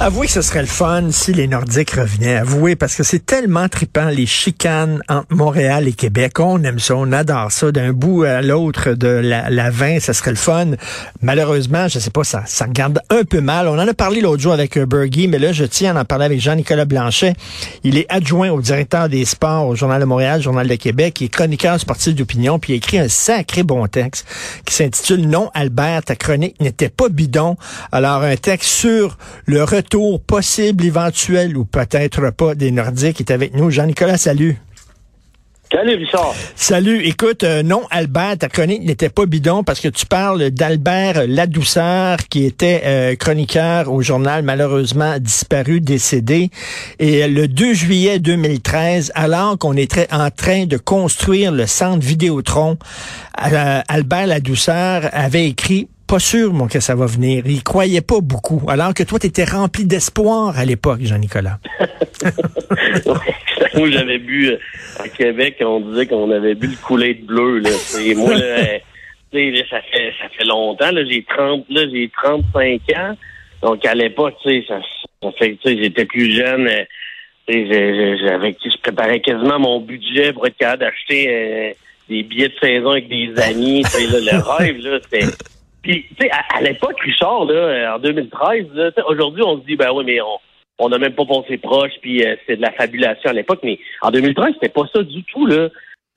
Avouez que ce serait le fun si les Nordiques revenaient. Avouez, parce que c'est tellement tripant, les chicanes entre Montréal et Québec. On aime ça, on adore ça. D'un bout à l'autre de la, la 20, ça serait le fun. Malheureusement, je sais pas, ça, ça regarde un peu mal. On en a parlé l'autre jour avec euh, Bergie, mais là, je tiens à en parler avec Jean-Nicolas Blanchet. Il est adjoint au directeur des sports au Journal de Montréal, Journal de Québec. Il est chroniqueur sportif d'opinion, puis il a écrit un sacré bon texte qui s'intitule Non, Albert, ta chronique n'était pas bidon. Alors, un texte sur le retour retour possible, éventuel ou peut-être pas des Nordiques est avec nous. Jean-Nicolas, salut. Salut, Richard. Salut. Écoute, euh, non, Albert, ta chronique n'était pas bidon parce que tu parles d'Albert Ladouceur, qui était euh, chroniqueur au journal, malheureusement disparu, décédé. Et le 2 juillet 2013, alors qu'on était en train de construire le centre Vidéotron, euh, Albert Ladouceur avait écrit pas sûr, mon, que ça va venir. Il croyait pas beaucoup. Alors que toi, tu étais rempli d'espoir à l'époque, Jean-Nicolas. moi, j'avais bu euh, à Québec, on disait qu'on avait bu le coulet de bleu. Là. moi, là, ça fait ça fait longtemps. J'ai 30, là, j'ai 35 ans. Donc à l'époque, ça, ça fait, j'étais plus jeune. Euh, j'avais, je préparais quasiment mon budget pour être capable d'acheter euh, des billets de saison avec des amis. Là, le rêve, là, c'était puis, tu sais, à, l'époque, Richard, là, en 2013, aujourd'hui, on se dit, ben oui, mais on on n'a même pas pensé proche, puis euh, c'est de la fabulation à l'époque. Mais en 2013, c'était pas ça du tout, là.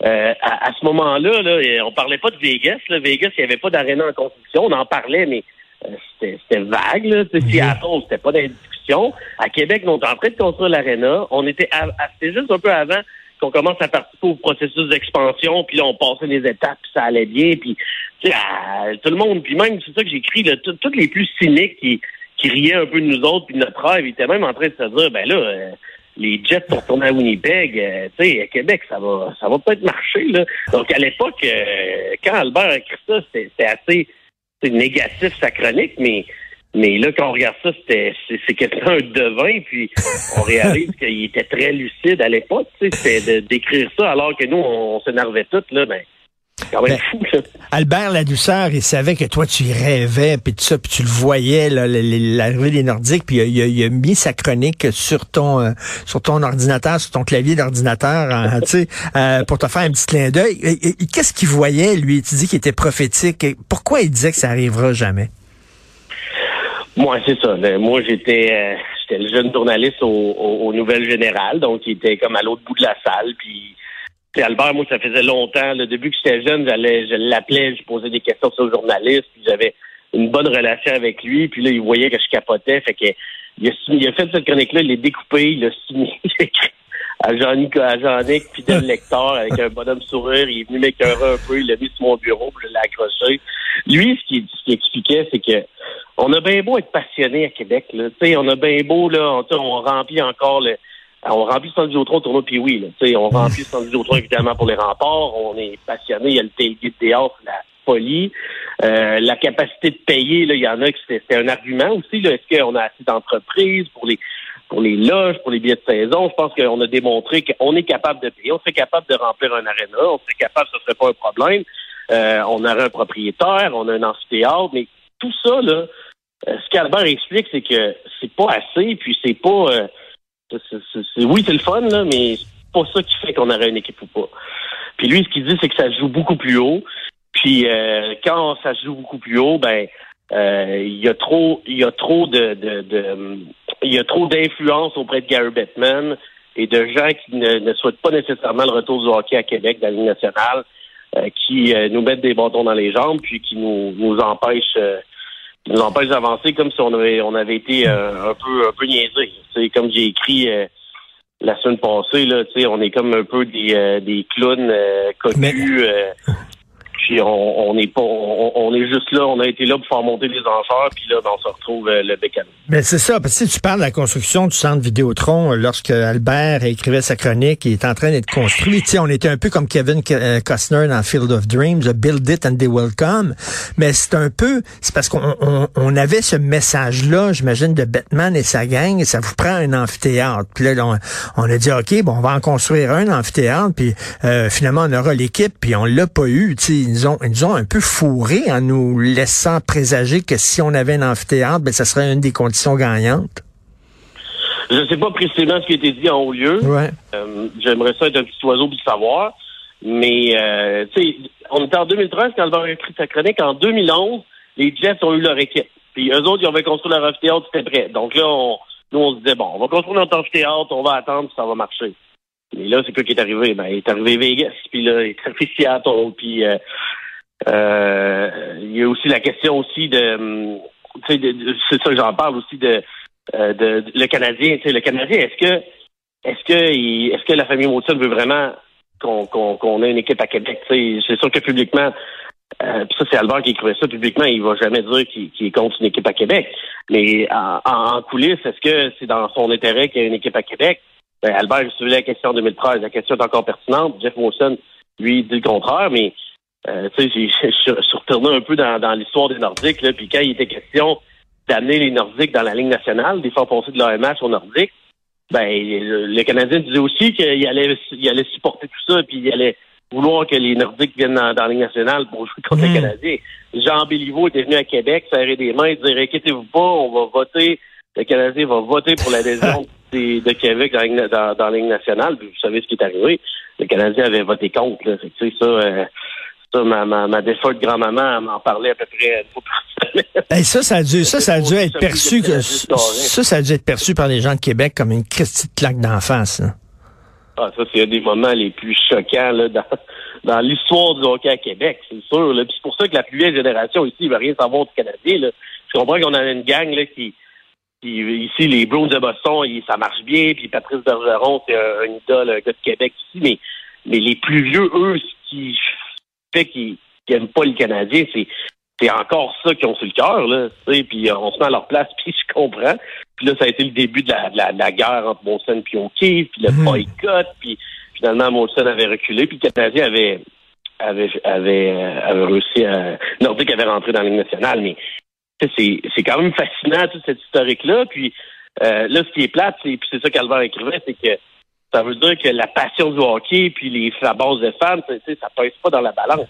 Euh, à, ce moment-là, là, on parlait pas de Vegas. Là. Vegas, il n'y avait pas d'aréna en construction. On en parlait, mais euh, c'était vague. Là. Mhm. Seattle, c'était pas dans les discussions. À Québec, on était en train de construire l'aréna. On était, c'était juste un peu avant qu'on commence à participer au processus d'expansion, puis là, on passait des étapes, puis ça allait bien, puis tout le monde, puis même, c'est ça que j'écris, tous les plus cyniques qui, qui riaient un peu de nous autres, puis notre rêve, ils étaient même en train de se dire, ben là, euh, les Jets sont retournés à Winnipeg, euh, tu sais, à Québec, ça va ça va peut-être marcher, là. Donc, à l'époque, euh, quand Albert a écrit ça, c'était assez négatif, sa chronique, mais mais là, quand on regarde ça, c'était c'est quelqu'un un devin, puis on réalise qu'il était très lucide à l'époque, tu sais, c'était d'écrire ça alors que nous, on, s'énervait tous, là, ben, quand même ben, fou, là. Albert Ladouceur, il savait que toi, tu y rêvais, puis tout ça, puis tu le voyais, l'arrivée des Nordiques, puis il a, mis sa chronique sur ton euh, sur ton ordinateur, sur ton clavier d'ordinateur, hein, tu sais, euh, pour te faire un petit clin d'œil. Qu'est-ce qu'il voyait, lui? Tu dis qu'il était prophétique. Pourquoi il disait que ça arrivera jamais? Moi, c'est ça. Moi, j'étais euh, j'étais le jeune journaliste aux, Nouvelles Générales, donc il était comme à l'autre bout de la salle. Puis, Albert, moi, ça faisait longtemps. Le début que j'étais jeune, j'allais, je l'appelais, je posais des questions sur le journaliste, puis j'avais une bonne relation avec lui. Puis là, il voyait que je capotais, fait que il a, il a fait cette chronique-là, il l'a découpé, il l'a signé, à Jean-Nic, à Jean-Nic, fidèle lecteur, avec un bonhomme sourire. Il est venu m'écœurer un peu, il l'a mis sur mon bureau, puis l'ai accroché. Lui, ce qu'il, ce qu'il expliquait, c'est que on a bien beau être passionné à Québec, là. sais, on a bien beau, là, on, on remplit encore le. On remplit le au tournoi, puis oui, là, on remplit le du évidemment pour les remparts. On est passionné, il y a le tailgate dehors, la folie. Euh, la capacité de payer, là, il y en a qui c'était un argument aussi. Là, est-ce qu'on a assez d'entreprises pour les pour les loges, pour les billets de saison? Je pense qu'on a démontré qu'on est capable de payer. On serait capable de remplir un aréna. On serait capable, ce serait pas un problème. Euh, on aurait un propriétaire, on a un amphithéâtre, mais tout ça, là, euh, ce qu'Albert explique, c'est que c'est pas assez, puis c'est pas. Euh, oui, c'est le fun, là, mais c'est pas ça qui fait qu'on aurait une équipe ou pas. Puis lui, ce qu'il dit, c'est que ça joue beaucoup plus haut. Puis euh, quand ça joue beaucoup plus haut, ben il y a trop, il y a trop de, de, il y a trop d'influence auprès de Gary Bettman et de gens qui ne, ne, souhaitent pas nécessairement le retour du hockey à Québec dans la Ligue nationale, qui nous mettent des bâtons dans les jambes, puis qui nous, nous empêchent nous empêche d'avancer comme si on avait, on avait été euh, un peu un peu niaisé. C'est comme j'ai écrit euh, la semaine passée là, on est comme un peu des, euh, des clowns connus on, on est pas, on, est juste là, on a été là pour faire monter les enchères, puis là, ben, on se retrouve euh, le bécane. Mais c'est ça, parce que si tu parles de la construction du centre Vidéotron, euh, lorsque Albert écrivait sa chronique, il est en train d'être construit. Tu on était un peu comme Kevin euh, Costner dans Field of Dreams, Build it and they will come. Mais c'est un peu, c'est parce qu'on on, avait ce message-là, j'imagine, de Batman et sa gang, et ça vous prend un amphithéâtre. Puis là, on, a dit, OK, bon, on va en construire un amphithéâtre, puis finalement, on aura l'équipe, puis on l'a pas eu. Tu nous ont, ils nous ont un peu fourrés en nous laissant présager que si on avait un amphithéâtre, ben, ça serait une des conditions gagnantes. Je ne sais pas précisément ce qui a été dit en haut lieu. Ouais. Euh, J'aimerais ça être un petit oiseau pour le savoir. Mais, euh, tu sais, on était en 2013 quand Albert a écrit sa chronique. En 2011, les Jets ont eu leur équipe. Puis eux autres, ils avaient construit leur amphithéâtre, c'était prêt. Donc là, on, nous, on se disait, bon, on va construire notre amphithéâtre, on va attendre, ça va marcher. Mais là, c'est quoi qui est arrivé? Ben, il est arrivé Vegas, puis là, il est arrivé Seattle, puis euh, euh, il y a aussi la question aussi de, sais, c'est ça que j'en parle aussi de, euh, de, le Canadien. Le Canadien, est-ce que, est-ce que, est-ce que la famille Molson veut vraiment qu'on ait une équipe à Québec? C'est sûr que publiquement, puis ça, c'est Albert qui écrivait ça publiquement. Il va jamais dire qu'il est contre une équipe à Québec. Mais en, en coulisses, est-ce que c'est dans son intérêt qu'il y ait une équipe à Québec? Ben, Albert, je suivi la question en 2013. La question est encore pertinente. Jeff Wilson, lui, dit le contraire, mais euh, tu sais, je suis retourné un peu dans, dans l'histoire des Nordiques, là, puis quand il était question d'amener les Nordiques dans la Ligue nationale, des faire passer de l'AMH aux Nordiques, ben, le, Canadien disait aussi qu'il allait, il allait supporter tout ça, puis il allait vouloir que les Nordiques viennent dans, la Ligue nationale pour jouer contre les hmm. Canadiens. Jean Béliveau était venu à Québec, serrer des mains, et dire inquiétez-vous pas, on va voter, le Canadien va voter pour l'adhésion de Québec dans, dans, la Ligue nationale. Puis vous savez ce qui est arrivé. Le Canadien avait voté contre. Là. Fait ça, euh, ça, ma, ma, ma défunte grand-maman m'en parlait à peu près une fois par ça, ça a dû, ça, ça a dû être perçu que, ça, ça a dû être perçu par les gens de Québec comme une petite claque d'en face. Ah, ça, c'est un des moments les plus choquants là, dans, dans l'histoire du hockey à Québec, c'est sûr. Là. Puis c'est pour ça que la plus vieille génération ici ne veut rien savoir du Canadien. Là. Je comprends qu'on a une gang là, qui, ici, les Browns de Boston, ça marche bien. Puis Patrice Bergeron, c'est un, idole, un gars de Québec ici. Mais, mais les plus vieux, eux, ce qui fait qu'ils n'aiment pas le Canadien, c'est c'est encore ça qu'ils ont sur le cœur, là. Puis on se met à leur place, puis je comprends. Puis là, ça a été le début de la, la, guerre entre Molson et O'Keefe, puis le mhm. boycott, puis finalement Molson avait reculé, puis le Canadien avait avait avait, euh, avait réussi à Nordique avait rentré dans la Ligue nationale, mais c'est quand même fascinant, toute cette historique-là. Puis euh, là, ce qui est plate, c'est, puis c'est ça qu'Albert écrivait, c'est que ça veut dire que la passion du hockey puis les, la base de fans, ça pèse pas dans la balance.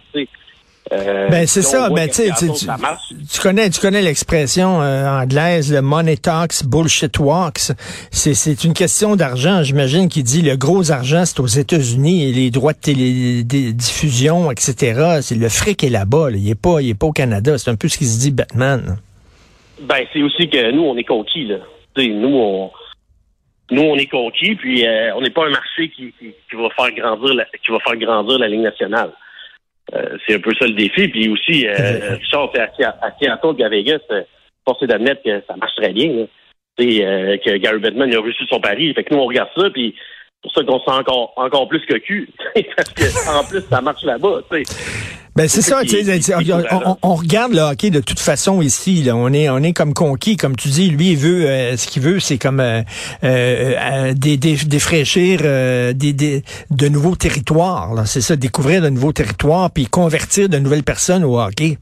Euh, ben c'est ça, ben tu, tu, connais tu connais l'expression euh, anglaise le money talks bullshit walks. C'est c'est une question d'argent, j'imagine qui dit le gros argent c'est aux États-Unis et les droits de télédiffusion etc. C'est le fric est là-bas, il est pas il est pas au Canada, c'est un peu ce qui se dit Batman. Ben c'est aussi que nous on est conquis là. nous on nous on est conquis puis euh, on n'est pas un marché qui, qui, va faire grandir la, qui va faire grandir la ligne nationale. Euh, c'est un peu ça le défi. Puis aussi, euh, Richard, à, Seattle et à Vegas, euh, force d'admettre que ça marche très bien. Euh, que Gary Bettman a réussi son pari. Fait que nous, on regarde ça, puis pour ça qu'on sent encore encore plus que cul. parce que en plus, ça marche là-bas. Ben c'est ça, on, on, regarde le hockey de toute façon ici. Là. On est on est comme conquis, comme tu dis. Lui, il veut euh, ce qu'il veut, c'est comme euh, euh, des, des, défraîchir des, des, de nouveaux territoires. C'est ça, découvrir de nouveaux territoires, puis convertir de nouvelles personnes au hockey.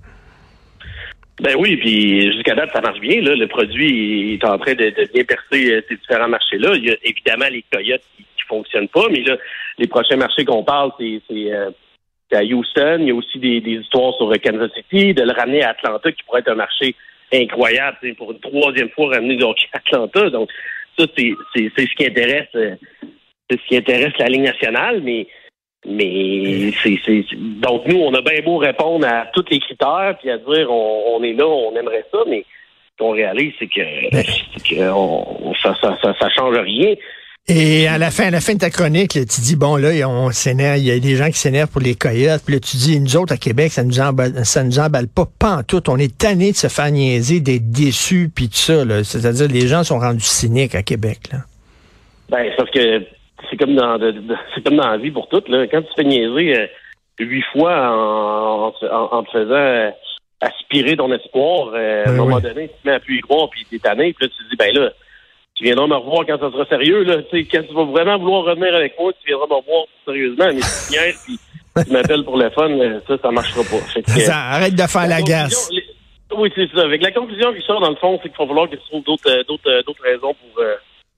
Ben oui, puis jusqu'à date, ça marche bien. Là. Le produit est en train de, de bien percer ces différents marchés-là. Il y a évidemment les coyotes qui, qui fonctionnent pas, mais là, les prochains marchés qu'on parle, c'est à Houston. Il y a aussi des, histoires sur Kansas City, de le ramener à Atlanta, qui pourrait être un marché incroyable pour une troisième fois ramener hockey à Atlanta. Donc, ça, c'est ce qui intéresse euh, c'est ce qui intéresse la Ligue nationale, mais mais c'est donc nous, on a bien beau répondre à tous les critères puis à dire on, est là, on aimerait ça, mais ce qu'on réalise, c'est que, ça, ça, ça, ça change rien. Et à la fin, à la fin de ta chronique, tu dis bon là, on s'énerve, il y a des gens qui s'énervent pour les coyotes. Puis là, tu dis nous autres à Québec, ça nous emballe, ça nous emballe pas, pas en tout. On est tanné de se faire niaiser, d'être déçus, puis tout ça. C'est-à-dire les gens sont rendus cyniques à Québec. Là. Ben, sauf que c'est comme dans c'est comme dans la vie pour toutes. Là. Quand tu te fais niaiser euh, huit fois en, en, te faisant euh, aspirer ton espoir, euh, à un ben moment donné, tu te mets à plus y croire, puis t'es tanné, puis là tu te dis ben là tu viendras me revoir quand ça sera sérieux. Là. quand tu vas vraiment vouloir revenir avec moi, tu viendras me revoir sérieusement. Mais si tu viens puis tu m'appelles pour le fun, euh, ça, ça marchera pas. ça, arrête de faire la, gasse. Oui, c'est ça. Avec la conclusion qui sort, dans le fond, c'est qu'il va falloir que tu trouves d'autres, euh, d'autres, euh, d'autres raisons pour,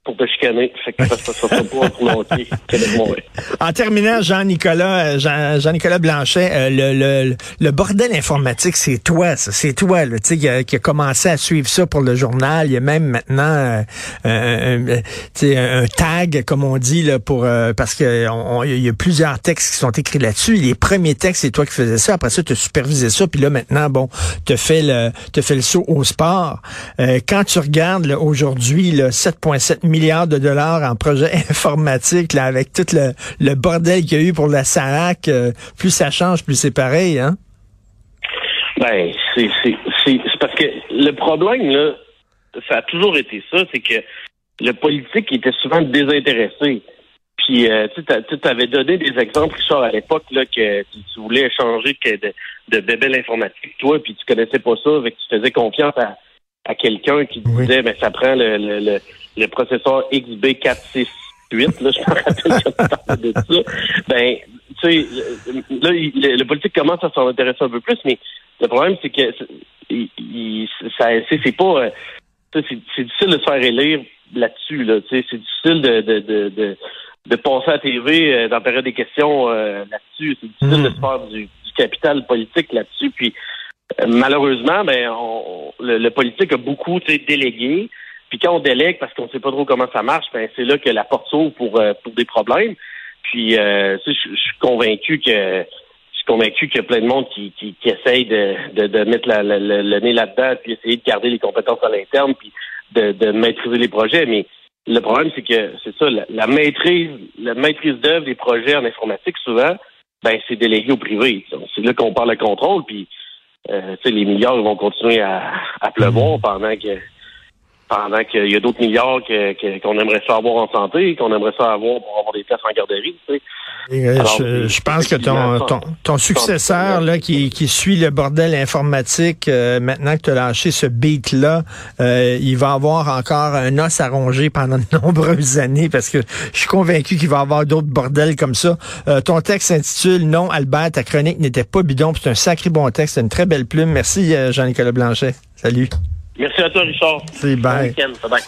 pour te chicaner. Fait que ça, ça, ça, pas pour l'hockey En terminant, Jean-Nicolas euh, Jean, Jean-Nicolas Blanchet, euh, le, le, le, bordel informatique, c'est toi, ça. C'est toi, là, tu sais, qui, qui, a commencé à suivre ça pour le journal. Il y a même maintenant euh, un, un, tag, comme on dit, là, pour parce que on, il y a plusieurs textes qui sont écrits là-dessus. Les premiers textes, c'est toi qui faisais ça. Après ça, tu as supervisé ça. Puis là, maintenant, bon, te fait le te fait le saut au sport. quand tu regardes aujourd'hui, 7,7 millions milliards de dollars en projet informatique, là, avec tout le, le bordel qu'il y a eu pour la SARAC. Euh, plus ça change, plus c'est pareil, hein? Ben, c'est parce que le problème, là, ça a toujours été ça, c'est que le politique était souvent désintéressé. Puis, euh, tu avais donné des exemples, Richard, à l'époque, là, que tu, voulais échanger que de, de bébé l'informatique, toi, puis tu connaissais pas ça, avec tu faisais confiance à, à quelqu'un qui disait, mais ben, ça prend le, le, le, processeur XB468, là, je me rappelle de ça. Ben, tu sais, là, le, politique commence à s'en intéresser un peu plus, mais le problème, c'est que il, ça, c'est pas, euh, c'est difficile de se faire élire là-dessus, là, tu sais, c'est difficile de, de, de, de, de passer à la TV euh, dans la période des questions euh, là-dessus, c'est difficile de hmm. se faire du, du capital politique là-dessus, puis malheureusement, ben, on, le, politique a beaucoup délégué. Puis quand on délègue parce qu'on ne sait pas trop comment ça marche, ben c'est là que la porte s'ouvre pour, euh, pour des problèmes. Puis euh, je suis convaincu que je suis convaincu qu'il y a plein de monde qui, qui, qui essaye de, de, de mettre la, le nez là-dedans, puis essayer de garder les compétences à l'interne, puis de, de maîtriser les projets. Mais le problème, c'est que c'est ça, la, maîtrise, la maîtrise d'œuvre des projets en informatique, souvent, ben c'est délégué au privé. C'est là qu'on parle de contrôle, puis euh, les milliards vont continuer à, à pleuvoir pendant que pendant qu'il y a d'autres milliards que, qu'on aimerait ça avoir en santé, qu'on aimerait ça avoir pour avoir des places en garderie. Tu sais. Euh, je, pense que ton, ton, ton successeur là, qui, qui suit le bordel informatique, euh, maintenant que tu as lâché ce beat-là, euh, il va avoir encore un os à ronger pendant de nombreuses années parce que je suis convaincu qu'il va avoir d'autres bordels comme ça. ton texte s'intitule Non, Albert, ta chronique n'était pas bidon. C'est un sacré bon texte, une très belle plume. Merci, Jean-Nicolas Blanchet. Salut. Merci à toi, Richard. C'est bye. Bon bye.